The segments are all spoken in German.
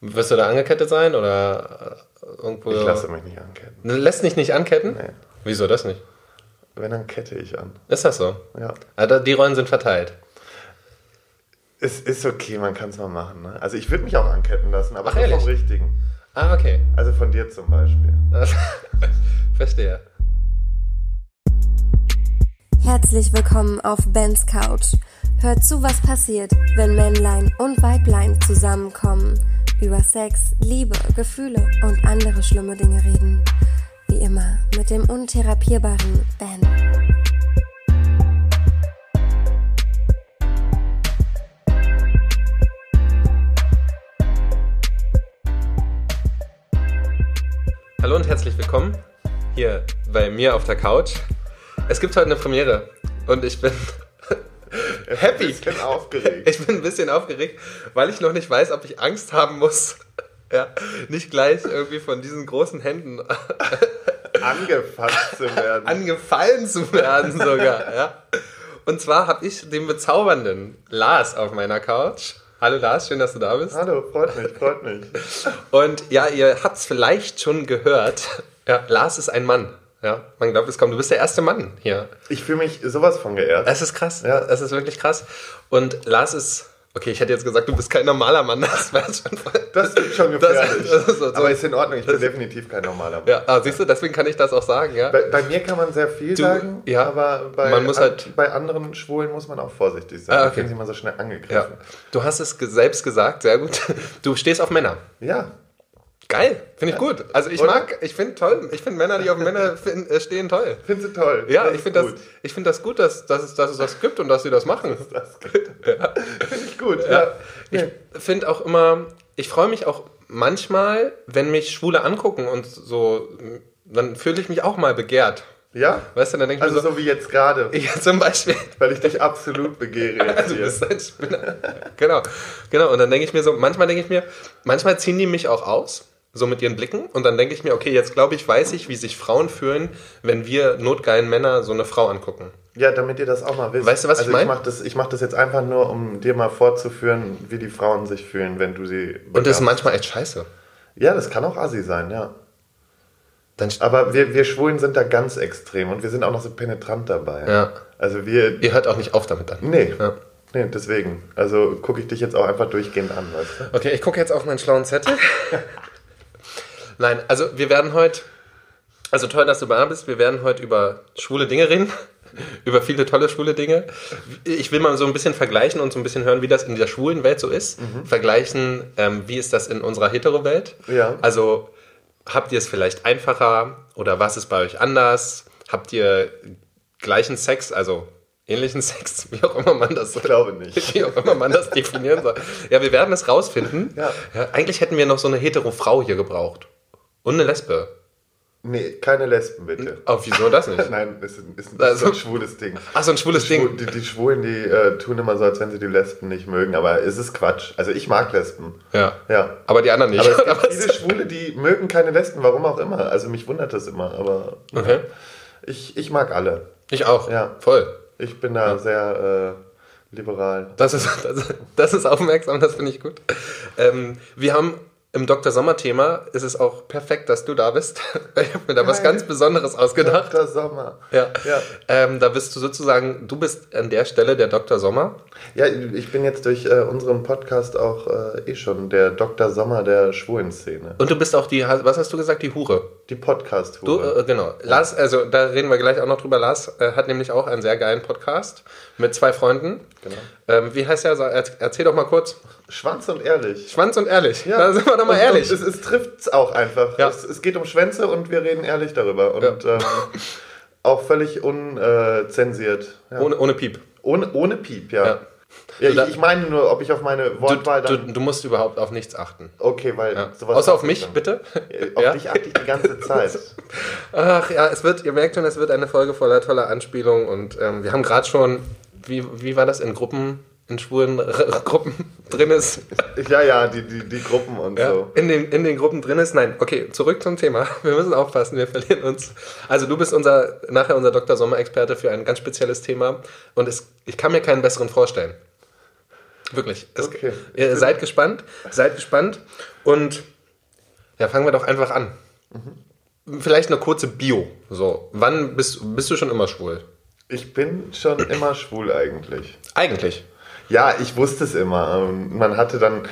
Wirst du da angekettet sein oder äh, irgendwo? Ich lasse mich nicht anketten. Lässt dich nicht anketten? Nee. Wieso das nicht? Wenn, dann kette ich an. Ist das so? Ja. Also die Rollen sind verteilt. Es ist okay, man kann es mal machen. Ne? Also ich würde mich auch anketten lassen, aber Ach, nur vom ehrlich? Richtigen. Ah, okay. Also von dir zum Beispiel. Verstehe. Herzlich willkommen auf Bens Couch. Hört zu, was passiert, wenn Männlein und Weiblein zusammenkommen, über Sex, Liebe, Gefühle und andere schlimme Dinge reden. Wie immer mit dem untherapierbaren Ben. Hallo und herzlich willkommen hier bei mir auf der Couch. Es gibt heute eine Premiere und ich bin happy. Ich bin aufgeregt. Ich bin ein bisschen aufgeregt, weil ich noch nicht weiß, ob ich Angst haben muss, ja, nicht gleich irgendwie von diesen großen Händen Angefasst zu werden. angefallen zu werden sogar. Ja. Und zwar habe ich den bezaubernden Lars auf meiner Couch. Hallo Lars, schön, dass du da bist. Hallo, freut mich, freut mich. Und ja, ihr habt es vielleicht schon gehört. Ja, Lars ist ein Mann. Ja, man glaubt es kaum. Du bist der erste Mann hier. Ich fühle mich sowas von geehrt. Es ist krass. Ja. Es ist wirklich krass. Und Lars ist. Okay, ich hätte jetzt gesagt, du bist kein normaler Mann. Das wäre schon voll. Das ist schon Das- gefährlich. das ist so- aber ist in Ordnung, ich bin definitiv kein normaler Mann. Ja, ah, siehst du, deswegen kann ich das auch sagen, ja. Bei, bei mir kann man sehr viel Du- sagen, ja. aber bei, Man muss halt- bei anderen Schwulen muss man auch vorsichtig sein. Ah, okay. fühlen sich immer so schnell angegriffen. ja. Du hast es selbst gesagt, sehr gut. Du stehst auf Männer. Ja. Geil, finde ich gut. Also ich Oder? mag, ich finde toll, ich finde Männer, die auf Männer fin- äh, stehen, toll. Findest du toll? Ja, Das ich finde das, gut. ich find das gut, dass, dass, es, dass es das gibt und dass sie das machen. Das geht. Finde ich gut. Ja. Ja. Ich finde auch immer, ich freue mich auch manchmal, wenn mich Schwule angucken und so, dann fühle ich mich auch mal begehrt. ja? Weißt du, dann denke ich Also mir so, so wie jetzt gerade, ja, zum Beispiel, weil ich dich absolut begehre jetzt du bist ein Spinner. genau, genau. Und dann denke ich mir so, manchmal denke ich mir, manchmal ziehen die mich auch aus, so mit ihren Blicken. Und dann denke ich mir, okay, jetzt glaube ich, weiß ich, wie sich Frauen fühlen, wenn wir notgeilen Männer so eine Frau angucken. Ja, damit ihr das auch mal wisst. Weißt du, was ich also mein? Ich mache das, ich mach das jetzt einfach nur, um dir mal vorzuführen, wie die Frauen sich fühlen, wenn du sie. Und das ist begabst. manchmal echt scheiße. Ja, das kann auch assi sein, ja. Dann, Aber wir, wir Schwulen sind da ganz extrem und wir sind auch noch so penetrant dabei. Ja. Also wir. ihr hört auch nicht auf damit dann. Nee. Ja. Nee, deswegen. Also gucke ich dich jetzt auch einfach durchgehend an, weißt du? Okay, ich gucke jetzt auf meinen schlauen Zettel. Nein, also wir werden heute, also toll, dass du da bist, wir werden heute über schwule Dinge reden, über viele tolle schwule Dinge. Ich will mal so ein bisschen vergleichen und so ein bisschen hören, wie das in der schwulen Welt so ist. Vergleichen, ähm, wie ist das in unserer Hetero-Welt. Ja. Also habt ihr es vielleicht einfacher oder was ist bei euch anders? Habt ihr gleichen Sex, also ähnlichen Sex, wie auch immer man das Ich glaube nicht. wie auch immer man das definieren soll. Ja, wir werden es rausfinden. Ja. eigentlich hätten wir noch so eine hetero Frau hier gebraucht. Und eine Lesbe. Nee, keine Lesben, bitte. Oh, wieso das nicht? Nein, das ist, ist, ist Also- so ein schwules Ding. Ach, so ein schwules Die, Schwu- Ding. die, die Schwulen, die äh, tun immer so, als wenn sie die Lesben nicht mögen, aber es ist Quatsch. Also ich mag Lesben. Ja. Ja. Aber die anderen nicht. Aber es gibt Aber viele Schwule, die mögen keine Lesben, warum auch immer. Also mich wundert das immer, aber okay. ich, ich mag alle. Ich auch. Ja. Voll. Ich bin da sehr äh, liberal. Das ist, das, ist- das ist aufmerksam, das finde ich gut. Ähm, wir haben im Dr. Sommer-Thema, ist es auch perfekt, dass du da bist. Ich habe mir da was ganz Besonderes ausgedacht. Dr. Sommer. Ja. Ja. Ähm, da bist du sozusagen, du bist an der Stelle der Dr. Sommer. Ja, ich bin jetzt durch äh, unseren Podcast auch äh, eh schon der Dr. Sommer der schwulen Szene. Und du bist auch die, was hast du gesagt, die Hure. Die podcast Du, äh, genau. Lars, also da reden wir gleich auch noch drüber. Lars äh, hat nämlich auch einen sehr geilen Podcast mit zwei Freunden. Genau. Ähm, wie heißt der? Er- Erzähl doch mal kurz. Schwanz und ehrlich. Schwanz und ehrlich. Da sind wir doch mal Und- ehrlich. Und es, es trifft es auch einfach. Ja. Es, es geht um Schwänze und wir reden ehrlich darüber. Und Ja. ähm, auch völlig unzensiert. Ja. ohne, ohne Piep. ohne, ohne Piep, ja. Ja. Ja. Ich, ich meine nur, ob ich auf meine Du, Wortwahl du, dann. du musst überhaupt auf nichts achten. okay, weil Ja. sowas. Außer auf mich, ich dann. bitte. Auf Ja? dich achte ich die ganze Zeit. Ach ja, es wird, ihr merkt schon, es wird eine Folge voller toller Anspielungen und ähm, wir haben gerade schon, wie, wie war das, in Gruppen, in schwulen Gruppen drin ist. ja, ja, die, die, die Gruppen und Ja, so. in, den, in den Gruppen drin ist. Nein, okay, zurück zum Thema. Wir müssen aufpassen, wir verlieren uns. Also du bist unser, nachher unser Dr. Sommer-Experte für ein ganz spezielles Thema und es, ich kann mir keinen besseren vorstellen. Wirklich. Es, Okay. Ihr seid gespannt. Seid gespannt. Und ja, fangen wir doch einfach an. Vielleicht eine kurze Bio. So, wann bist, bist du schon immer schwul? Ich bin schon immer schwul eigentlich. Eigentlich. Ja, ich wusste es immer. Ähm, Man hatte dann,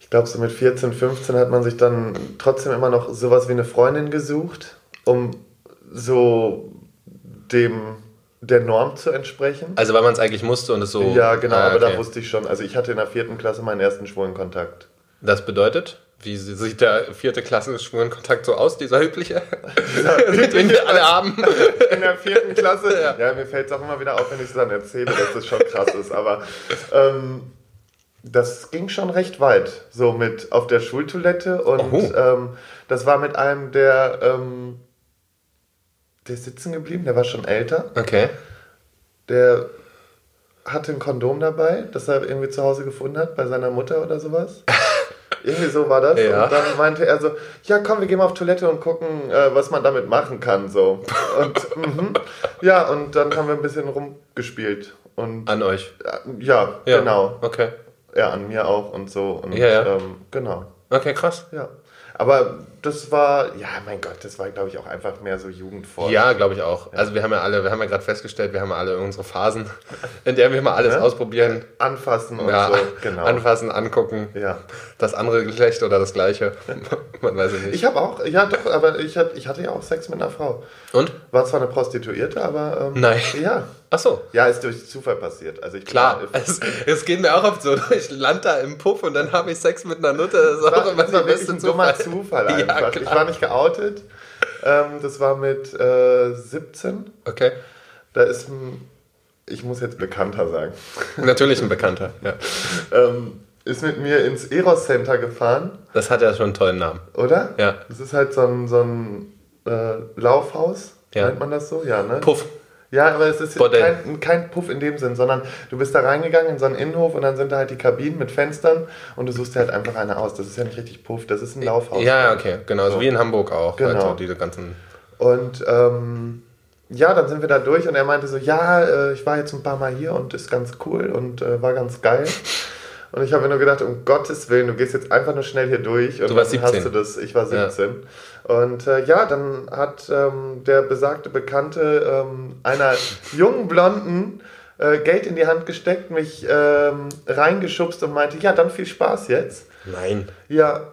ich glaube, so mit 14, 15 hat man sich dann trotzdem immer noch sowas wie eine Freundin gesucht, um so dem der Norm zu entsprechen. Also, weil man es eigentlich musste und es so. Ja, genau, Ah, aber okay. da wusste ich schon. Also ich hatte in der vierten Klasse meinen ersten schwulen Kontakt. Das bedeutet, wie sieht der vierte Klasse Schwulenkontakt so aus, dieser übliche? Den wir alle haben. In der vierten Klasse? ja. mir fällt es auch immer wieder auf, wenn ich es dann erzähle, dass das schon krass ist. Aber ähm, das ging schon recht weit. So mit auf der Schultoilette und ähm, das war mit einem, der, ähm, der ist sitzen geblieben, der war schon älter. Okay. Der hatte ein Kondom dabei, das er irgendwie zu Hause gefunden hat, bei seiner Mutter oder sowas. Irgendwie so war das. Ja. Und dann meinte er so, ja komm, wir gehen mal auf Toilette und gucken, äh, was man damit machen kann. So. Und mhm. ja, und dann haben wir ein bisschen rumgespielt. Und An euch. äh, ja, Ja. genau. Okay. Ja, an mir auch und so. Und, Ja, ja. Ähm, genau. Okay, krass. Ja. Aber das war, ja, mein Gott, das war, glaube ich, auch einfach mehr so Jugendforsch. Ja, glaube ich auch. Also wir haben ja alle, wir haben ja gerade festgestellt, wir haben ja alle unsere Phasen, in der wir mal alles Ja. ausprobieren. Anfassen und Ja, so, genau. anfassen, angucken. Ja. Das andere Geschlecht oder das gleiche. Man weiß es nicht. Ich habe auch, ja doch, aber ich, hab, ich hatte ja auch Sex mit einer Frau. Und? War zwar eine Prostituierte, aber. Ähm, Nein. Ja. Ach so. Ja, ist durch Zufall passiert. Also ich Klar, war- es, es geht mir auch oft so. Ich lande da im Puff und dann habe ich Sex mit einer Nutte. Das ist Das auch war, immer das war wirklich ein dummer Zufall. Zufall Einfach. klar. ich war nicht geoutet. Ähm, das war mit äh, 17. Okay. Da ist ein, ich muss jetzt bekannter sagen, Natürlich ein Bekannter. Ja. ähm, ist mit mir ins Eros Center gefahren, Das hat ja schon einen tollen Namen. oder? Ja. Das ist halt so ein, so ein äh, Laufhaus, Ja. nennt man das so? Ja, ne? Puff. Ja, aber es ist Bordell. kein, kein Puff in dem Sinn, sondern du bist da reingegangen in so einen Innenhof und dann sind da halt die Kabinen mit Fenstern und du suchst dir halt einfach eine aus. Das ist ja nicht richtig Puff, das ist ein Laufhaus. Ja, okay. Genau, so wie in Hamburg auch. Genau. Also diese ganzen. Und ähm, ja, dann sind wir da durch und er meinte so, ja, äh, ich war jetzt ein paar Mal hier und ist ganz cool und äh, war ganz geil. Und ich habe mir nur gedacht, um Gottes Willen, du gehst jetzt einfach nur schnell hier durch. Und Du warst dann 17. Hast du das, ich war 17. Und äh, ja, dann hat ähm, der besagte Bekannte ähm, einer jungen Blonden äh, Geld in die Hand gesteckt, mich ähm, reingeschubst und meinte, ja, dann viel Spaß jetzt. Nein. Ja,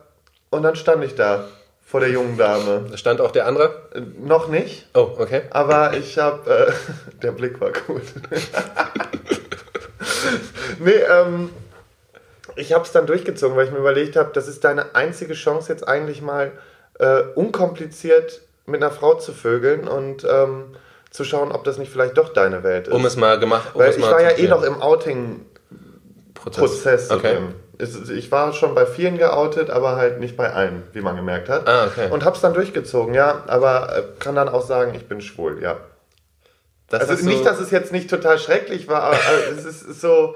und dann stand ich da vor der jungen Dame. Da stand auch der andere. Äh, noch nicht. Oh, okay. Aber ich habe, äh, der Blick war gut. nee, ähm, ich habe es dann durchgezogen, weil ich mir überlegt habe, das ist deine einzige Chance jetzt eigentlich mal äh, unkompliziert mit einer Frau zu vögeln und ähm, zu schauen, ob das nicht vielleicht doch deine Welt ist. Um es mal gemacht. Um weil ich war ja eh noch im Outing-Prozess Okay. drin. Es- Ich war schon bei vielen geoutet, aber halt nicht bei allen, wie man gemerkt hat. Ah, okay. Und hab's dann durchgezogen, ja, aber äh, kann dann auch sagen, ich bin schwul, ja. Das Also nicht, dass es jetzt nicht total schrecklich war, aber äh, es ist so.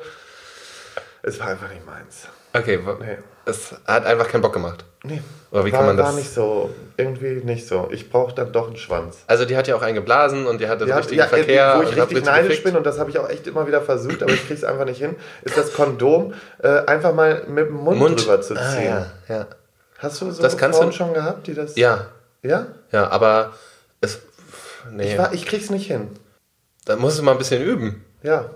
Es war einfach nicht meins. Okay, Nee. es hat einfach keinen Bock gemacht. Nee. Oder wie war, kann man war das- nicht so. Irgendwie nicht so. Ich brauche dann doch einen Schwanz. Also die hat ja auch einen geblasen und die hatte Ja, richtigen ja, Verkehr. wo ich hat richtig neidisch gefickt. bin und das habe ich auch echt immer wieder versucht, aber ich krieg's einfach nicht hin, ist das Kondom äh, einfach mal mit dem Mund, Mund drüber zu Ah, ziehen. ja, ja. Hast du so Das Frauen du- schon gehabt, die das. ja, Ja? ja, aber es. Nee, Ich, war, ich krieg's nicht hin. da musst du mal ein bisschen üben. Ja,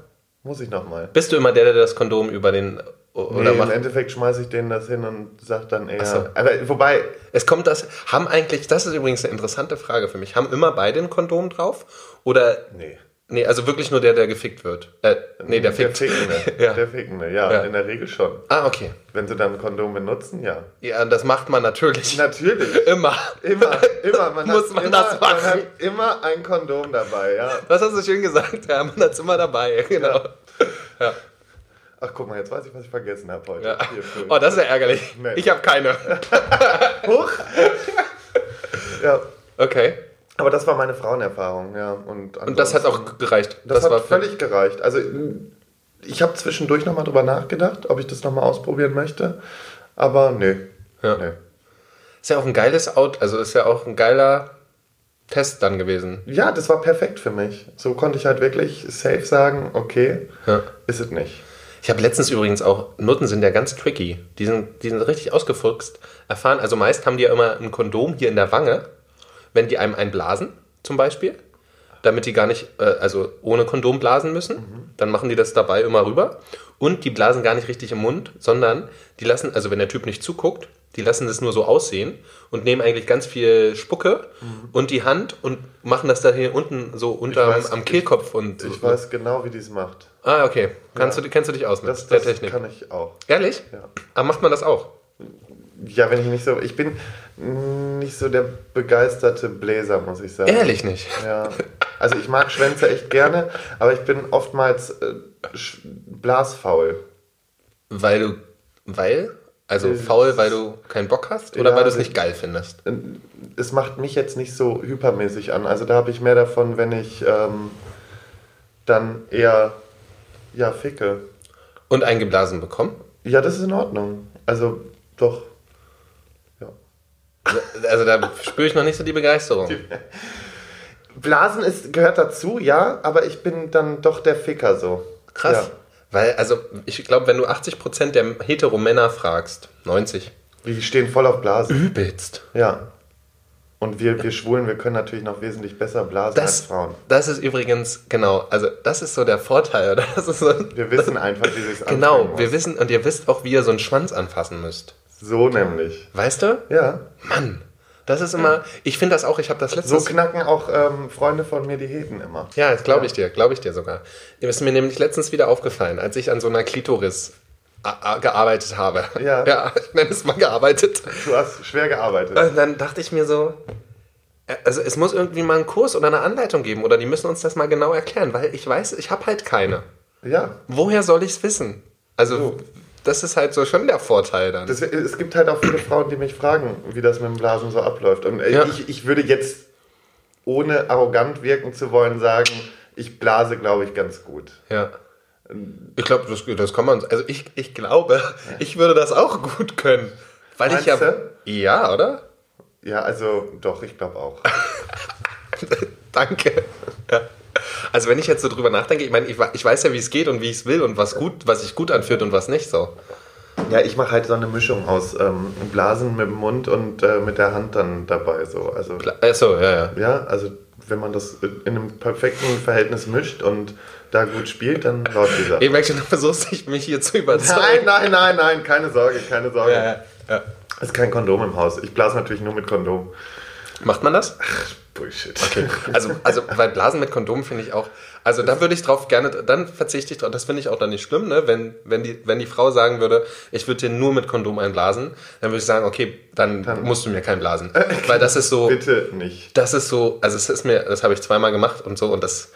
muss ich nochmal. Bist du immer der, der das Kondom über den. Oder Nee, im. Endeffekt schmeiße ich denen das hin und sag dann eher. so. Aber wobei, Es kommt das. Haben eigentlich. Das ist übrigens eine interessante Frage für mich. Haben immer beide ein Kondom drauf? Oder. nee. Nee, also wirklich nur der, der gefickt wird. Äh, nee, der fickt. Fickende. Ja. Der Fickende, ja, Ja. in der Regel schon. Ah, okay. Wenn sie dann ein Kondom benutzen, ja. Ja, das macht man natürlich. Natürlich. Immer. Immer, immer. Man Muss hat man immer, das machen? Man hat immer ein Kondom dabei, ja. Was hast du schön gesagt? Ja, man hat's immer dabei. Genau. Ja. Ach, guck mal, jetzt weiß ich, was ich vergessen habe heute. ja. Oh, das ist ja ärgerlich. Nee. Ich habe keine. Huch! ja. Okay. Aber das war meine Frauenerfahrung, ja. Und, Und das hat auch gereicht. Das, war hat völlig gereicht. Also ich habe zwischendurch nochmal drüber nachgedacht, ob ich das nochmal ausprobieren möchte. Aber nee. Ja. nee. Ist ja auch ein geiles Out, also ist ja auch ein geiler Test dann gewesen. Ja, das war perfekt für mich. So konnte ich halt wirklich safe sagen, okay, Ja. ist es nicht. Ich habe letztens übrigens auch, Nutten sind ja ganz tricky. Die sind, die sind richtig ausgefuchst. Erfahren, also meist haben die ja immer ein Kondom hier in der Wange, wenn die einem einblasen, zum Beispiel. Damit die gar nicht, äh, also ohne Kondom blasen müssen. Dann machen die das dabei immer rüber. Und die blasen gar nicht richtig im Mund, sondern die lassen, also wenn der Typ nicht zuguckt, die lassen das nur so aussehen und nehmen eigentlich ganz viel Spucke und die Hand und machen das da hier unten so unter weiß- am Kehlkopf und Ich weiß genau, wie die es macht. Ah, okay. Kannst Ja. du, kennst du dich aus mit Das, der das Technik? kann ich auch. Ehrlich? Ja. Aber macht man das auch? Ja, wenn ich nicht so. Ich bin nicht so der begeisterte Bläser, muss ich sagen. Ehrlich nicht. Ja. Also ich mag Schwänze echt gerne, aber ich bin oftmals äh, blasfaul. Weil du, weil? Also Äh, faul, weil du keinen Bock hast? Oder Ja, weil du es nicht geil findest? Es macht mich jetzt nicht so hypermäßig an. Also da habe ich mehr davon, wenn ich ähm, dann eher ja ficke. Und eingeblasen bekommen? Ja, das ist in Ordnung. Also doch. Also da spüre ich noch nicht so die Begeisterung. Blasen ist, gehört dazu, ja, aber ich bin dann doch der Ficker so. Krass. Ja. Weil, also ich glaube, wenn du 80% der Hetero-Männer fragst, 90, Die stehen voll auf Blasen. übelst. Ja. Und wir, wir Schwulen, wir können natürlich noch wesentlich besser blasen als Das, Frauen. das ist übrigens, genau, also das ist so der Vorteil, oder? Das ist so, Wir wissen einfach, wie sich genau, wir wissen, und ihr wisst auch, wie ihr so einen Schwanz anfassen müsst. So nämlich. Weißt du? Ja. Mann, das ist immer, ich finde das auch, ich habe das So letztens... knacken auch ähm, Freunde von mir die Heten immer. Ja, das glaube ich dir, glaube ich dir sogar. Mir ist mir nämlich letztens wieder aufgefallen, als ich an so einer Klitoris gearbeitet habe. Ja. Ja, ich nenne es mal gearbeitet. Du hast schwer gearbeitet. Und dann dachte ich mir so, äh, also es muss irgendwie mal einen Kurs oder eine Anleitung geben oder die müssen uns das mal genau erklären, weil ich weiß, ich habe halt keine. Ja. Woher soll ich es wissen? Also So. Das ist halt so schon der Vorteil dann. Das, es gibt halt auch viele Frauen, die mich fragen, wie das mit dem Blasen so abläuft. Und äh, Ja. ich, ich würde jetzt, ohne arrogant wirken zu wollen, sagen, ich blase, glaube ich, ganz gut. ja. Ich glaube, das, das kann man. Also ich, ich glaube, ich würde das auch gut können. Weil ich ja. Meinst Ja, oder? Ja, also doch, ich glaube auch. Danke. Ja. Also wenn ich jetzt so drüber nachdenke, ich meine, ich, ich weiß ja, wie es geht und wie ich es will und was gut, was sich gut anfühlt und was nicht so. Ja, ich mache halt so eine Mischung aus ähm, Blasen mit dem Mund und äh, mit der Hand dann dabei. So. Also, Achso, ja, ja. ja, also wenn man das in einem perfekten Verhältnis mischt und da gut spielt, dann läuft die Sache. Ich merke schon, du versuchst dich, mich hier zu überzeugen. Nein, nein, nein, nein, keine Sorge, keine Sorge. Ja, ja, ja. Es ist kein Kondom im Haus. Ich blase natürlich nur mit Kondom. Macht man das? Bullshit. Also, also weil Blasen mit Kondom finde ich auch. Also da würde ich drauf gerne, dann verzichte ich drauf. Das finde ich auch dann nicht schlimm, ne? Wenn, wenn, die, wenn die Frau sagen würde, ich würde dir nur mit Kondom einblasen, dann würde ich sagen, okay, dann, musst du mir kein blasen. Weil das ist so. Bitte nicht. Das ist so, also es ist mir, das habe ich zweimal gemacht und so und das.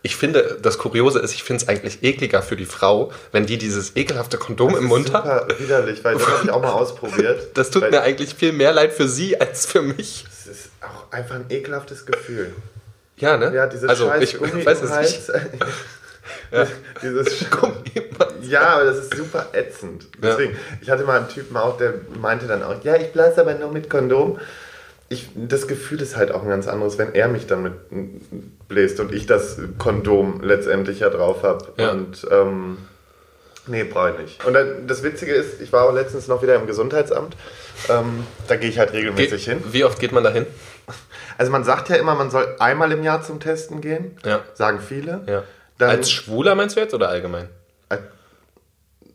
Ich finde, das Kuriose ist, ich finde es eigentlich ekliger für die Frau, wenn die dieses ekelhafte Kondom im Mund hat. Super widerlich, weil das habe ich auch mal ausprobiert. Das tut mir eigentlich viel mehr leid für sie als für mich. Ist auch einfach ein ekelhaftes Gefühl. Ja, ne? Ja, dieses also, scheiß ich Gummi weiß es nicht. Hals. dieses Gummi. Ja, aber das ist super ätzend. Deswegen, ich hatte mal einen Typen auch, der meinte dann auch, ja, ich blase aber nur mit Kondom. Ich, das Gefühl ist halt auch ein ganz anderes, wenn er mich damit bläst und ich das Kondom letztendlich ja drauf habe. Ja. Und ähm, nee, brauche ich nicht. Und das Witzige ist, ich war auch letztens noch wieder im Gesundheitsamt. Ähm, da gehe ich halt regelmäßig hin. Wie oft geht man da hin? Also man sagt ja immer, man soll einmal im Jahr zum Testen gehen. Ja. Sagen viele. Ja. Dann, Als Schwuler meinst du jetzt oder allgemein?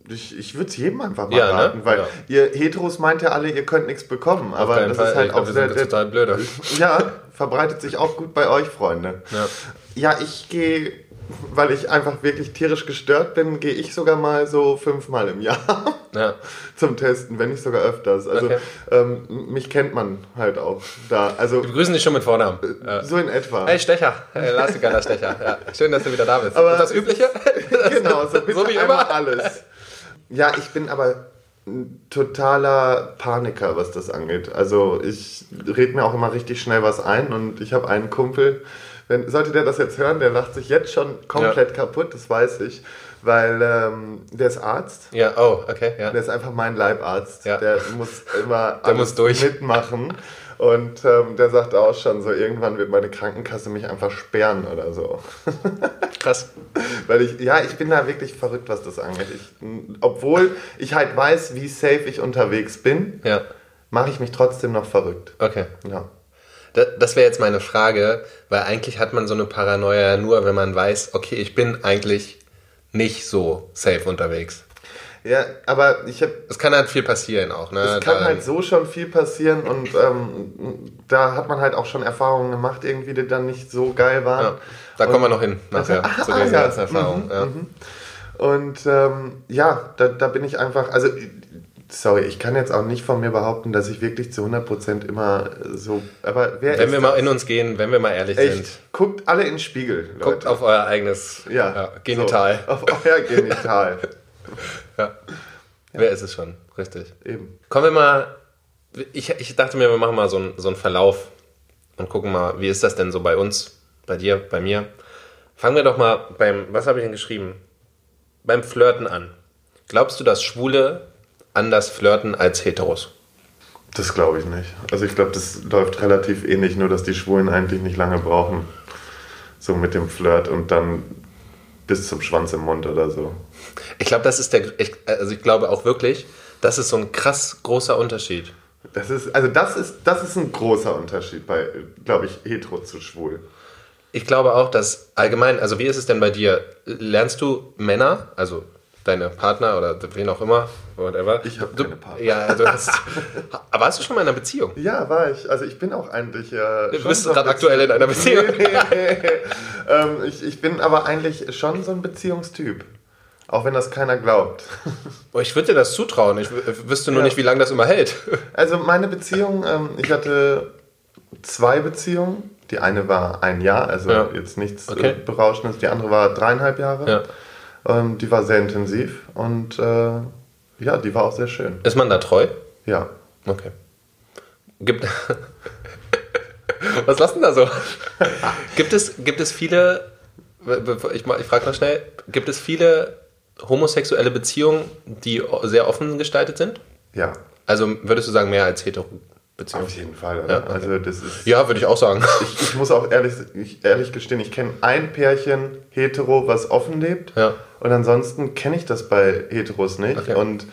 Ich, ich würde es jedem einfach mal Ja, ne? raten, weil Ja. ihr Heteros meint ja alle, ihr könnt nichts bekommen. Aber keinen das Fall. ist halt Ich auch sehr, total blöde. Ja, verbreitet sich auch gut bei euch, Freunde. Ja. Ja, ich gehe, weil ich einfach wirklich tierisch gestört bin, gehe ich sogar mal so fünfmal im Jahr Ja. zum Testen, wenn nicht sogar öfters. Also Okay. ähm, mich kennt man halt auch da. Also Wir grüßen dich schon mit Vornamen. Ja. so in etwa. Hey Stecher, hey, Lars geiler Stecher. Ja. Schön, dass du wieder da bist. Aber- das Übliche? genau, so, So wie immer. alles. Ja, ich bin aber ein totaler Paniker, was das angeht. Also ich rede mir auch immer richtig schnell was ein und ich habe einen Kumpel, wenn, sollte der das jetzt hören, der lacht sich jetzt schon komplett kaputt, das weiß ich. weil ähm, der ist Arzt. Ja, oh, okay, ja. Der ist einfach mein Leibarzt. Ja. Der muss immer Der muss durch. mitmachen. Und ähm, der sagt auch schon so, irgendwann wird meine Krankenkasse mich einfach sperren oder so. Krass. Weil ich, ja, ich bin da wirklich verrückt, was das angeht. Ich, obwohl ich halt weiß, wie safe ich unterwegs bin, Ja, mache ich mich trotzdem noch verrückt. okay. Ja. Da- Das wäre jetzt meine Frage, weil eigentlich hat man so eine Paranoia nur, wenn man weiß, okay, ich bin eigentlich nicht so safe unterwegs. Ja, aber ich habe Es kann halt viel passieren auch, ne? Es kann Da- halt so schon viel passieren und ähm, da hat man halt auch schon Erfahrungen gemacht, irgendwie, die dann nicht so geil waren. ja, da kommen wir noch hin, nachher, Ah, zu diesen ja. ganzen Erfahrungen. ja. Und ähm, ja, da, da bin ich einfach, also sorry, ich kann jetzt auch nicht von mir behaupten, dass ich wirklich zu 100% immer so, aber wer Wenn wir mal das? in uns gehen, wenn wir mal ehrlich sind, Echt, guckt alle in den Spiegel, Leute. guckt auf euer eigenes ja, Genital. So, auf euer Genital. Ja. Wer ist es schon? Richtig. Eben. Kommen wir mal. Ich, ich dachte mir, wir machen mal so einen, so einen Verlauf und gucken mal, wie ist das denn so bei uns, bei dir, bei mir. Fangen wir doch mal beim, was habe ich denn geschrieben? Beim Flirten an. Glaubst du, dass Schwule anders flirten als Heteros? Das glaube ich nicht. Also ich glaube, das läuft relativ ähnlich, nur dass die Schwulen eigentlich nicht lange brauchen. So mit dem Flirt und dann bis zum Schwanz im Mund oder so. Ich glaube, das ist der. Ich, also ich glaube auch wirklich, das ist so ein krass großer Unterschied. Das ist, also das ist, das ist ein großer Unterschied bei, glaube ich, hetero zu schwul. Ich glaube auch, dass allgemein, also wie ist es denn bei dir? Lernst du Männer, also deine Partner oder wen auch immer, whatever? Ich habe keine Partner. Ja, du hast. aber warst du schon mal in einer Beziehung? Ja, war ich. Also ich bin auch eigentlich. Äh, Du bist so gerade aktuell in einer Beziehung. ähm, ich, ich bin aber eigentlich schon so ein Beziehungstyp. Auch wenn das keiner glaubt. Oh, ich würde dir das zutrauen. Ich wüsste nur Ja. nicht, wie lange das immer hält. Also meine Beziehung, ähm, ich hatte zwei Beziehungen. Die eine war ein Jahr, also Ja. jetzt nichts Okay. äh, Berauschendes. Die andere war dreieinhalb Jahre. Ja. Ähm, die war sehr intensiv und äh, ja, die war auch sehr schön. Ist man da treu? Ja. Okay. Gibt. Was lassen da so? gibt, es, gibt es viele. Ich, ich frage noch schnell. Gibt es viele homosexuelle Beziehungen, die sehr offen gestaltet sind? Ja. Also würdest du sagen, mehr als hetero Beziehungen? Auf jeden Fall, oder? Ja, okay. Also das ist. Ja, würde ich auch sagen. Ich, ich muss auch ehrlich, ich, ehrlich gestehen, ich kenne ein Pärchen hetero, was offen lebt. Ja. Und ansonsten kenne ich das bei Heteros nicht. Okay. Und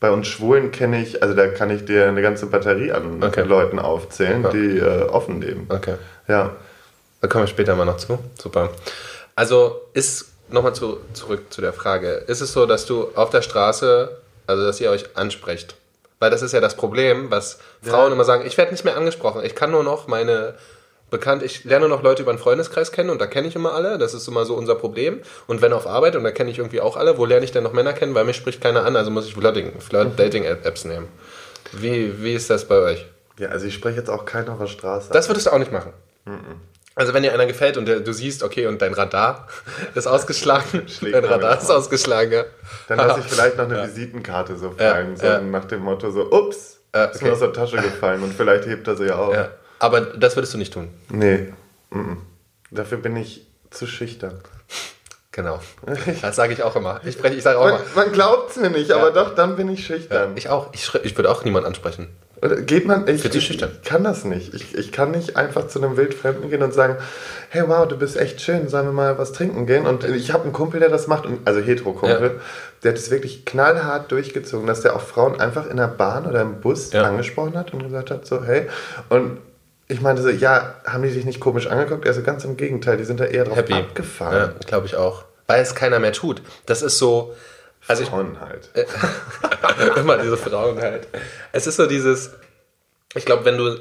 bei uns Schwulen kenne ich, also da kann ich dir eine ganze Batterie an Okay. Leuten aufzählen, Ja. die äh, offen leben. Okay. Ja. Da kommen wir später mal noch zu. Super. Also ist nochmal zu, zurück zu der Frage. Ist es so, dass du auf der Straße, also dass ihr euch ansprecht? Weil das ist ja das Problem, was Frauen immer sagen, ich werde nicht mehr angesprochen. Ich kann nur noch meine bekannt, ich lerne nur noch Leute über einen Freundeskreis kennen und da kenne ich immer alle. Das ist immer so unser Problem. Und wenn auf Arbeit, und da kenne ich irgendwie auch alle, wo lerne ich denn noch Männer kennen? Weil mich spricht keiner an, also muss ich Flirting, Flirt-Dating-Apps nehmen. Wie, wie ist das bei euch? Ja, also ich spreche jetzt auch keinen auf der Straße. Das würdest du auch nicht machen. Also wenn dir einer gefällt und der, du siehst, okay, und dein Radar ist ausgeschlagen, Schlägt dein Radar ist ausgeschlagen, ja. Dann lasse ich vielleicht noch eine Visitenkarte so fallen, so ja. nach dem Motto so, ups, Ja, ist okay. mir aus der Tasche gefallen und vielleicht hebt er sie ja auf. ja. Aber das würdest du nicht tun. Nee, -mm. dafür bin ich zu schüchtern. Genau. Das sage ich auch immer. Ich spreche, ich sage auch Man, immer. man glaubt es mir nicht, aber doch, dann bin ich schüchtern. Ich auch. Ich, ich würde auch niemand ansprechen. Geht man, ich, ich, schüchtern? ich kann das nicht. Ich, ich kann nicht einfach zu einem Wildfremden gehen und sagen, hey wow, du bist echt schön, sollen wir mal was trinken gehen? Und ich habe einen Kumpel, der das macht, und, also Hetero-Kumpel, Ja. der hat es wirklich knallhart durchgezogen, dass der auch Frauen einfach in der Bahn oder im Bus Ja. angesprochen hat und gesagt hat, so hey. Und ich meinte so, ja, haben die dich nicht komisch angeguckt? Also ganz im Gegenteil, die sind da eher drauf Happy. abgefahren. Ja, glaube ich auch. Weil es keiner mehr tut. Das ist so. Also ich, Frauen halt. immer diese Frauen halt. Es ist so dieses, ich glaube, wenn du,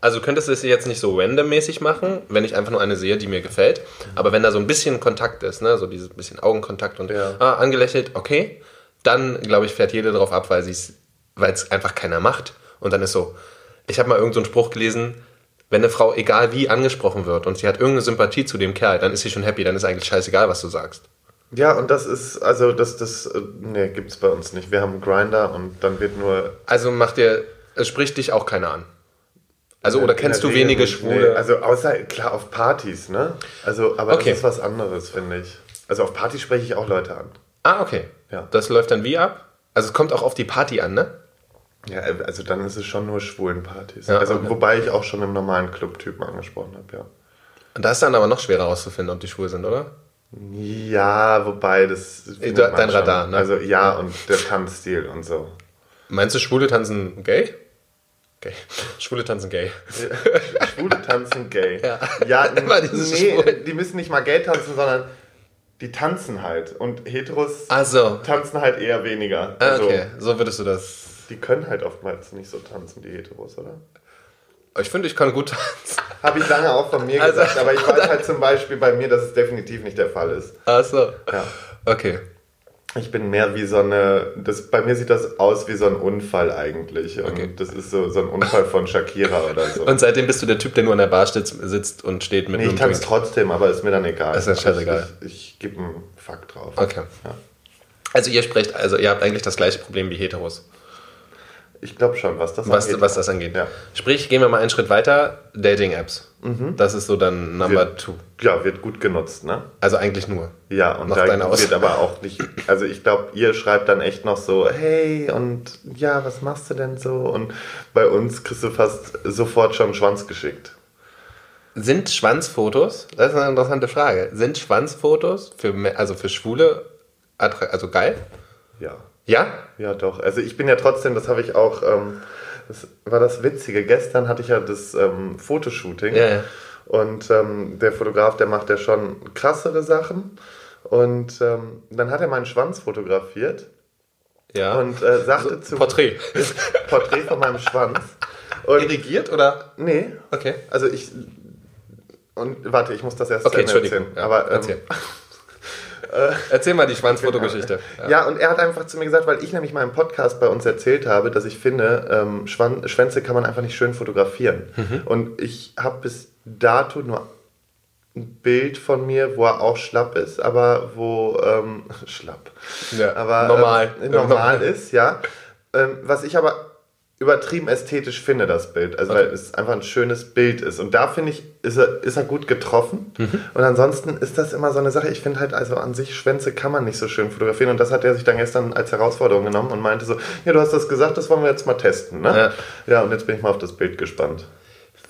also du könntest es jetzt nicht so randommäßig machen, wenn ich einfach nur eine sehe, die mir gefällt, aber wenn da so ein bisschen Kontakt ist, ne, so dieses bisschen Augenkontakt und Ja. ah, angelächelt, okay, dann glaube ich fährt jede drauf ab, weil es, einfach keiner macht und dann ist so, ich habe mal irgendeinen so einen Spruch gelesen, wenn eine Frau egal wie angesprochen wird und sie hat irgendeine Sympathie zu dem Kerl, dann ist sie schon happy, dann ist eigentlich scheißegal, was du sagst. Ja, und das ist, also das, das, äh, nee, gibt's bei uns nicht. Wir haben einen Grinder und dann wird nur Also macht dir, es spricht dich auch keiner an. Also, oder kennst du wenige nicht, Schwule? Nee, also außer, klar, auf Partys, ne? Also, aber Okay. das ist was anderes, finde ich. Also auf Partys spreche ich auch Leute an. Ah, okay. Ja. Das läuft dann wie ab? Also es kommt auch auf die Party an, ne? Ja, also dann ist es schon nur Schwulenpartys. Ja, also okay. wobei ich auch schon im normalen Clubtypen angesprochen habe, ja. Und da ist dann aber noch schwerer herauszufinden, ob die schwul sind, oder? Ja, wobei das. de- man dein schon. Radar, ne? Also ja, und der Tanzstil und so. Meinst du, Schwule tanzen gay? Gay. Schwule tanzen gay. Schwule tanzen gay. Ja. ja nee, Schwul. die müssen nicht mal gay tanzen, sondern die tanzen halt. Und Heteros so. tanzen halt eher weniger. Ah, Also, okay. So würdest du das. Die können halt oftmals nicht so tanzen, die Heteros, oder? Ich finde, ich kann gut tanzen. Habe ich lange auch von mir Also- gesagt, aber ich weiß halt zum Beispiel bei mir, dass es definitiv nicht der Fall ist. Ach so. Ja. Okay. Ich bin mehr wie so eine, das, bei mir sieht das aus wie so ein Unfall eigentlich. Und Okay. das ist so, so ein Unfall von Shakira oder so. Und seitdem bist du der Typ, der nur an der Bar sitzt, sitzt und steht mit nee, ich tanze trotzdem, aber ist mir dann egal. Ist ja scheißegal. Ich, ich, ich gebe einen Fakt drauf. Okay. Ja. Also ihr sprecht, also ihr habt eigentlich das gleiche Problem wie Heteros, Ich glaube schon, was das was, angeht. was das angeht. Ja. Sprich, gehen wir mal einen Schritt weiter, Dating-Apps. Das ist so dann Number Wird- two. Ja, wird gut genutzt, ne? Also eigentlich nur. Ja, und Noch da wird aber auch nicht, also ich glaube, ihr schreibt dann echt noch so, hey, und ja, was machst du denn so? Und bei uns kriegst du fast sofort schon einen Schwanz geschickt. Sind Schwanzfotos, das ist eine interessante Frage, sind Schwanzfotos für, also für Schwule also geil? Ja. Ja? Ja, doch. Also ich bin ja trotzdem, das habe ich auch, ähm, das war das Witzige. Gestern hatte ich ja das ähm, Fotoshooting. Ja, ja. Und ähm, der Fotograf, der macht ja schon krassere Sachen. Und ähm, dann hat er meinen Schwanz fotografiert Ja. und äh, sagte zu Porträt. Porträt von meinem Schwanz. Und Dirigiert oder? nee, Okay. also ich und warte, ich muss das erst Okay, erzählen. Ja, Aber ähm, erzähl. Erzähl mal die Schwanzfotogeschichte. Ja. und er hat einfach zu mir gesagt, weil ich nämlich mal im Podcast bei uns erzählt habe, dass ich finde, ähm, Schwan Schwänze kann man einfach nicht schön fotografieren. Mhm. Und ich habe bis dato nur ein Bild von mir, wo er auch schlapp ist, aber wo ähm, schlapp, Ja, aber normal. ähm, normal ist, ja. Ähm, was ich aber übertrieben ästhetisch finde, das Bild. Also weil es einfach ein schönes Bild ist. Und da finde ich, ist er, ist er gut getroffen. Mhm. Und ansonsten ist das immer so eine Sache. Ich finde halt, also an sich Schwänze kann man nicht so schön fotografieren. Und das hat er sich dann gestern als Herausforderung genommen und meinte so, ja, du hast das gesagt, das wollen wir jetzt mal testen. Ne? Ja. Ja. und jetzt bin ich mal auf das Bild gespannt.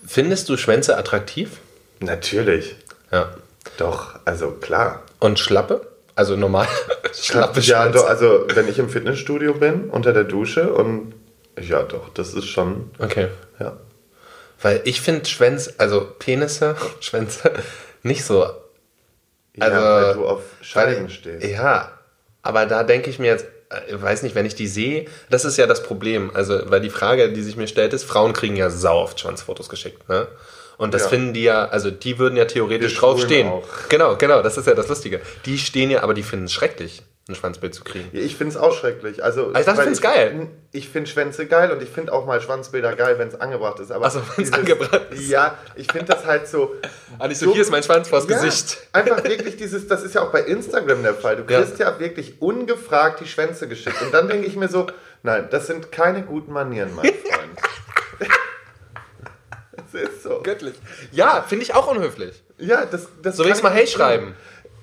Findest du Schwänze attraktiv? Natürlich. Ja. Doch, also klar. Und Schlappe? Also normal. Schlappe ja, Schwänze. doch, also wenn ich im Fitnessstudio bin, unter der Dusche und ja, doch, das ist schon, Okay. ja. Weil ich finde Schwänze, also Penisse, Schwänze, nicht so. Also, ja, weil du auf Scheiben weil- stehst. Ja, aber da denke ich mir jetzt, äh, ich weiß nicht, wenn ich die sehe, das ist ja das Problem. Also, weil die Frage, die sich mir stellt, ist, Frauen kriegen ja sau oft Schwanzfotos geschickt. Ne? Und das Ja. finden die ja, also die würden ja theoretisch Wir drauf Schwulen stehen. auch. Genau, genau, das ist ja das Lustige. Die stehen ja, aber die finden es schrecklich, ein Schwanzbild zu kriegen. Ja, Ich finde es auch schrecklich. Also, ich dachte, weil du find's geil. Ich finde Schwänze geil und ich finde auch mal Schwanzbilder geil, wenn es angebracht ist. Aber Ach so, wenn's dieses- angebracht ist. Ja, ich finde das halt so. Ah, nicht so, hier ist mein Schwanz vors Ja, Gesicht. Einfach wirklich dieses, das ist ja auch bei Instagram der Fall. Du Ja. kriegst ja, wirklich ungefragt die Schwänze geschickt. Und dann denke ich mir so, nein, das sind keine guten Manieren, mein Freund. Es ist so. Göttlich. Ja, finde ich auch unhöflich. Ja, das, das So wenigstens mal Hey schreiben.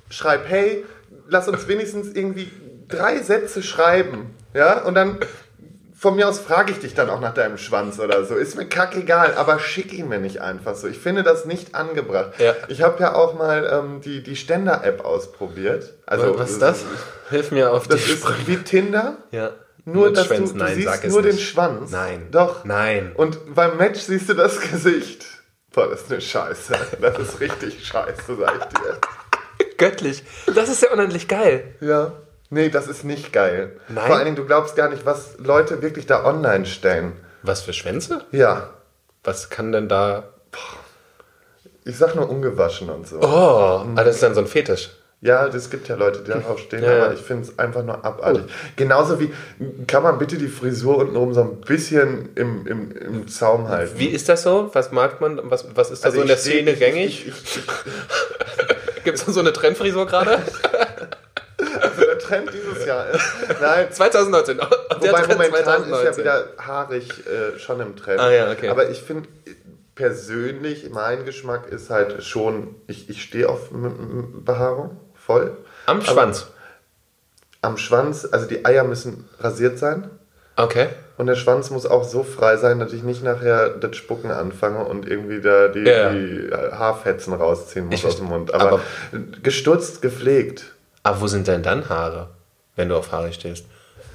schreib hey, lass uns wenigstens irgendwie drei Sätze schreiben. Ja, und dann von mir aus frage ich dich dann auch nach deinem Schwanz oder so. Ist mir kackegal, aber schick ihn mir nicht einfach so. Ich finde das nicht angebracht. Ja. Ich habe ja auch mal ähm, die, die Ständer-App ausprobiert. Also, Was ist das? Hilf mir auf die Das ist wie Tinder. Ja. Nur, Mit dass Schwänzen. du, du Nein, siehst nur den. Schwanz. Nein. Doch. Nein. Und beim Match siehst du das Gesicht. Boah, das ist eine Scheiße. Das ist richtig scheiße, sag ich dir. Göttlich. Das ist ja unendlich geil. Ja. Nee, das ist nicht geil. Nein? Vor allen Dingen, du glaubst gar nicht, was Leute wirklich da online stellen. Was für Schwänze? Ja. Was kann denn da. Ich sag nur ungewaschen und so. Oh, ah, das ist dann so ein Fetisch. Ja, es gibt ja Leute, die darauf stehen, Ja, ja. aber ich finde es einfach nur abartig. Genauso wie, kann man bitte die Frisur untenrum so ein bisschen im, im, im Zaum halten? Wie ist das so? Was mag man? Was, was ist da Also so in der steh- Szene gängig? Gibt es so eine Trendfrisur gerade? also der Trend dieses Jahr ist. Nein, 2019. Und der Wobei Trend momentan ist ja 2019. wieder haarig äh, schon im Trend. Ah, ja, okay. Aber ich finde persönlich, mein Geschmack ist halt schon, ich, ich stehe auf Behaarung, voll. Am Schwanz. am Schwanz, also die Eier müssen rasiert sein. Okay. Und der Schwanz muss auch so frei sein, dass ich nicht nachher das Spucken anfange und irgendwie da die, Ja. die Haarfetzen rausziehen muss Ich aus dem Mund. Aber, aber- gestutzt, gepflegt. Aber wo sind denn dann Haare, wenn du auf Haare stehst?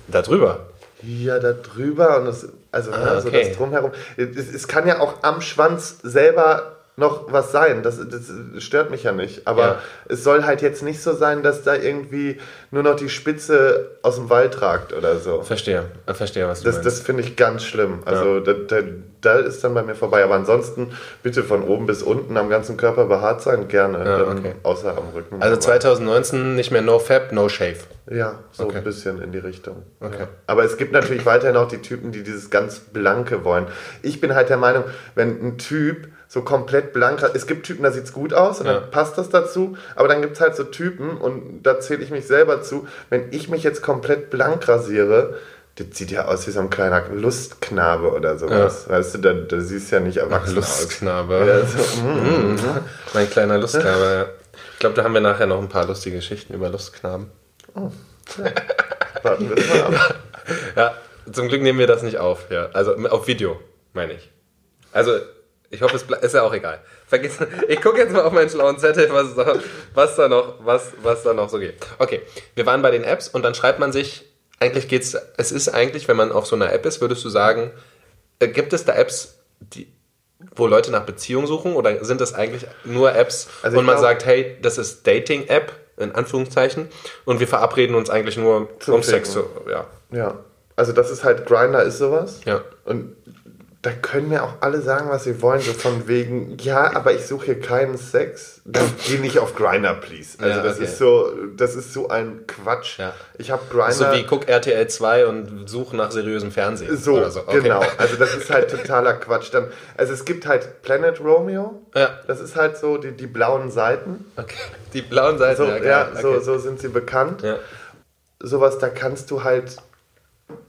Da drüber. Ja, da drüber und das, also Ah, ne, so okay. das drumherum. Es, es kann ja auch am Schwanz selber noch was sein. Das, das stört mich ja nicht. Aber Ja. es soll halt jetzt nicht so sein, dass da irgendwie nur noch die Spitze aus dem Wald ragt oder so. Verstehe. Verstehe, was du Das, meinst. das finde ich ganz schlimm. Also da, da, da ist dann bei mir vorbei. Aber ansonsten bitte von oben bis unten am ganzen Körper behaart sein, gerne. Ja, okay. Außer am Rücken. also Aber- 2019 nicht mehr No Fab, No Shave. Ja, so Okay. ein bisschen in die Richtung. Okay. Ja. Aber es gibt natürlich weiterhin auch die Typen, die dieses ganz Blanke wollen. Ich bin halt der Meinung, wenn ein Typ so komplett blank es gibt Typen, da sieht's gut aus und Ja. dann passt das dazu, aber dann gibt's halt so Typen, und da zähle ich mich selber zu, wenn ich mich jetzt komplett blank rasiere, das sieht ja aus wie so ein kleiner Lustknabe oder sowas. Weißt du, da, da siehst du ja nicht erwachsen aus. Lustknabe. Ja, so, mm. Mein kleiner Lustknabe. ja. Ich glaube, da haben wir nachher noch ein paar lustige Geschichten über Lustknaben. Warten wir mal ab. Ja, zum Glück nehmen wir das nicht auf. Ja. Also auf Video, meine ich. Also, ich hoffe, es ist ja auch egal. Vergiss, ich gucke jetzt mal auf meinen schlauen Zettel, was da, was, da noch, was, was da noch so geht. Okay, wir waren bei den Apps und dann schreibt man sich, eigentlich geht's, es ist eigentlich, wenn man auf so einer App ist, würdest du sagen, äh, gibt es da Apps, die, wo Leute nach Beziehung suchen oder sind das eigentlich nur Apps Also und man glaub- sagt, hey, das ist Dating-App, in Anführungszeichen, und wir verabreden uns eigentlich nur um Sex zu, ja. Ja, also das ist halt, Grinder ist sowas. Ja. Und da können mir auch alle sagen, was sie wollen, so von wegen, ja, aber ich suche hier keinen Sex, dann geh nicht auf Grinder, please. Also Ja, das okay. ist so, das ist so ein Quatsch. Ja. Ich habe Grinder. So wie guck RTL 2 und such nach seriösem Fernsehen. so, so. Okay. genau. Also das ist halt totaler Quatsch. Dann, also es gibt halt Planet Romeo. Ja. Das ist halt so die, die blauen Seiten. Okay. Die blauen Seiten. So, ja, ja, geil. so, okay. so sind sie bekannt. Ja. sowas, da kannst du halt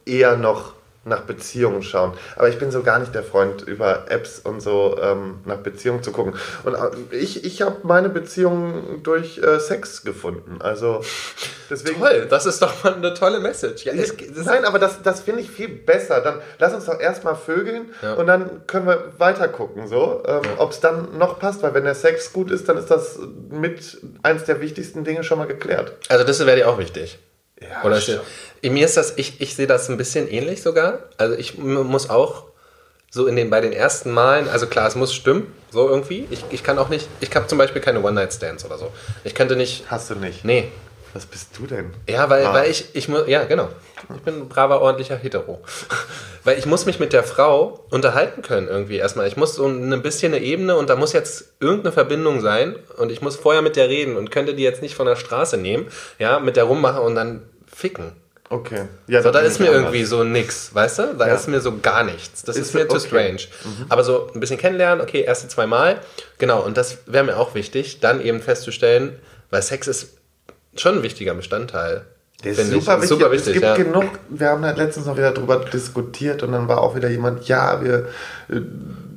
eher noch nach Beziehungen schauen. Aber ich bin so gar nicht der Freund, über Apps und so ähm, nach Beziehungen zu gucken. Und äh, ich, ich habe meine Beziehung durch äh, Sex gefunden. Also deswegen. Toll, das ist doch mal eine tolle Message. Ja, das Nein, aber das, das finde ich viel besser. Dann lass uns doch erstmal vögeln Ja. und dann können wir weiter gucken, so, ähm, ob es dann noch passt. Weil wenn der Sex gut ist, dann ist das mit eins der wichtigsten Dinge schon mal geklärt. also das wäre dir auch wichtig. Ja, Oder schon. mir ist das, ich, ich sehe das ein bisschen ähnlich sogar. Also ich muss auch so in den, bei den ersten Malen, also klar, es muss stimmen, so irgendwie. Ich, ich kann auch nicht, ich habe zum Beispiel keine One-Night-Stands oder so. Ich könnte nicht, Hast du nicht. nee. Was bist du denn? Ja, weil, Ah. weil ich, ich muss, ja, genau. Ich bin ein braver, ordentlicher Hetero. weil ich muss mich mit der Frau unterhalten können irgendwie erstmal. Ich muss so ein bisschen eine Ebene und da muss jetzt irgendeine Verbindung sein und ich muss vorher mit der reden und könnte die jetzt nicht von der Straße nehmen, ja, mit der rummachen und dann ficken. Okay. Ja, So, da ist mir anders. irgendwie so nix, weißt du? Da Ja. ist mir so gar nichts. Das ist, Ist mir so- zu okay. Mhm. strange. Aber so ein bisschen kennenlernen, okay, erste zwei Mal. Genau, und das wäre mir auch wichtig, dann eben festzustellen, weil Sex ist schon ein wichtiger Bestandteil. Der ist super wichtig. Super wichtig, es gibt ja. genug, wir haben halt letztens noch wieder drüber diskutiert und dann war auch wieder jemand, ja, wir, äh,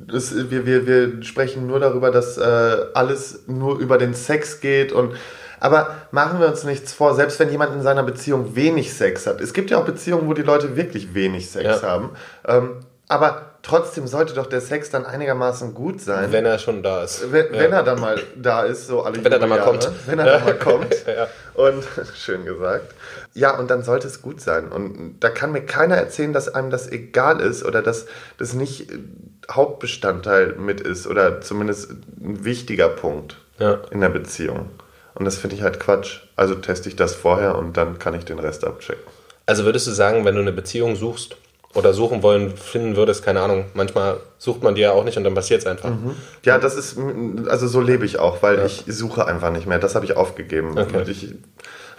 das, wir, wir, wir sprechen nur darüber, dass äh, alles nur über den Sex geht und aber machen wir uns nichts vor, selbst wenn jemand in seiner Beziehung wenig Sex hat. Es gibt ja auch Beziehungen, wo die Leute wirklich wenig Sex Ja. haben. Ähm, aber trotzdem sollte doch der Sex dann einigermaßen gut sein. Wenn er schon da ist. Wenn, ja. wenn er dann mal da ist, so alle Wenn er dann mal kommt. Wenn er dann mal kommt. Ja. Und schön gesagt. Ja, und dann sollte es gut sein. Und da kann mir keiner erzählen, dass einem das egal ist oder dass das nicht äh, Hauptbestandteil mit ist oder zumindest ein wichtiger Punkt Ja. in der Beziehung. Und das finde ich halt Quatsch. Also teste ich das vorher und dann kann ich den Rest abchecken. Also würdest du sagen, wenn du eine Beziehung suchst oder suchen wollen, finden würdest, keine Ahnung, manchmal sucht man die ja auch nicht und dann passiert es einfach. Ja, das ist, also so lebe ich auch, weil ich suche einfach nicht mehr. Das habe ich aufgegeben. Okay. Ich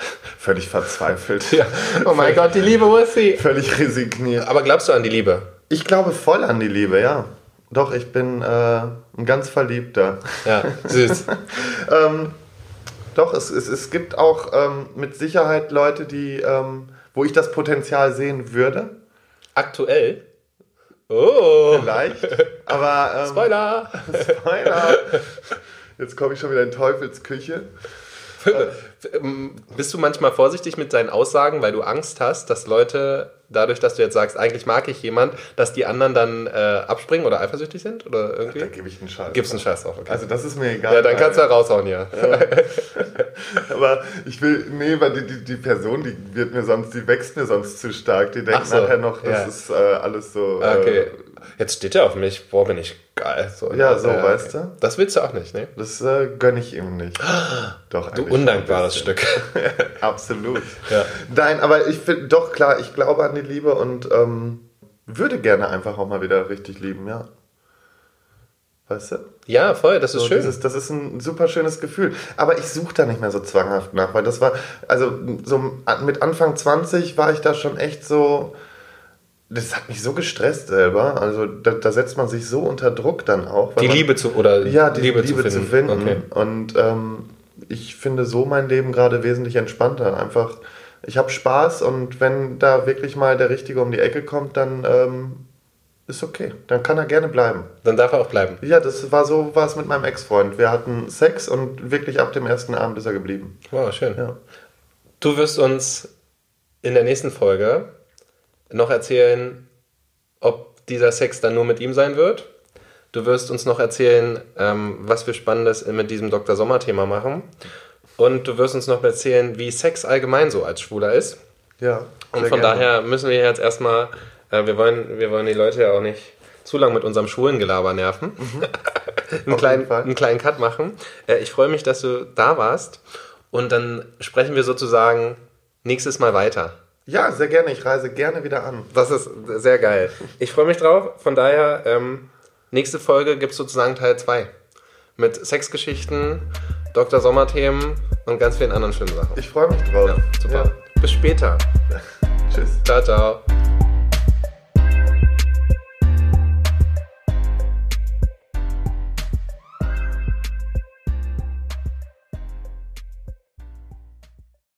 völlig verzweifelt. Ja. Oh mein Gott, die Liebe, wo ist sie? Völlig resigniert. Aber glaubst du an die Liebe? Ich glaube voll an die Liebe, ja. Doch, ich bin äh, ein ganz Verliebter. Ja, süß. ähm, doch, es, es, es gibt auch ähm, mit Sicherheit Leute, die, ähm, wo ich das Potenzial sehen würde. Aktuell? Oh, Vielleicht. Aber. Ähm, Spoiler! Spoiler. Jetzt komme ich schon wieder in Teufels Küche. Bist du manchmal vorsichtig mit deinen Aussagen, weil du Angst hast, dass Leute, dadurch, dass du jetzt sagst, eigentlich mag ich jemand, dass die anderen dann äh, abspringen oder eifersüchtig sind? Oder irgendwie? Da gebe ich einen Scheiß. Gibst einen Scheiß drauf, okay. Also das ist mir egal. ja, dann kannst du ja raushauen, ja. Aber ich will, nee, weil die, die, die Person, die wird mir sonst, die wächst mir sonst zu stark. Die denkt Ach so, nachher noch, das ja. ist äh, alles so. Ah, Okay. Äh, Jetzt steht er auf mich. Boah, bin ich geil. So, Ja, so, weißt du? Das willst du auch nicht, ne? das äh, gönne ich ihm nicht. Doch, Du undankbares. Stück. Absolut. Ja. Nein, aber ich finde, doch klar, ich glaube an die Liebe und ähm, würde gerne einfach auch mal wieder richtig lieben, ja. Weißt du? Ja, voll, das ist So schön. Dieses, das ist ein super schönes Gefühl. Aber ich suche da nicht mehr so zwanghaft nach, weil das war, also so mit Anfang 20 war ich da schon echt so, das hat mich so gestresst selber. Also da, da setzt man sich so unter Druck dann auch. die man, Liebe zu, oder ja, die Liebe, Liebe, zu finden. Okay. Und ähm, ich finde so mein Leben gerade wesentlich entspannter. Einfach, ich habe Spaß und wenn da wirklich mal der Richtige um die Ecke kommt, dann ähm, ist okay. Dann kann er gerne bleiben. Dann darf er auch bleiben. Ja, das war so war es mit meinem Ex-Freund. Wir hatten Sex und wirklich ab dem ersten Abend ist er geblieben. Wow, schön. Ja. Du wirst uns in der nächsten Folge noch erzählen, ob dieser Sex dann nur mit ihm sein wird. Du wirst uns noch erzählen, ähm, was wir Spannendes mit diesem Dr. Sommer-Thema machen. Und du wirst uns noch erzählen, wie Sex allgemein so als Schwuler ist. Ja. Und von gerne. daher müssen wir jetzt erstmal, äh, wir, wollen, wir wollen die Leute ja auch nicht zu lang mit unserem schwulen Gelaber nerven. einen, Auf kleinen, einen kleinen Cut machen. Äh, ich freue mich, dass du da warst. Und dann sprechen wir sozusagen nächstes Mal weiter. Ja, sehr gerne. Ich reise gerne wieder an. Das ist sehr geil. Ich freue mich drauf. Von daher, ähm, nächste Folge gibt es sozusagen Teil 2. Mit Sexgeschichten, Dr. Sommer-Themen und ganz vielen anderen schönen Sachen. Ich freue mich drauf. Ja, super. Bis später. Tschüss. Ciao, ciao.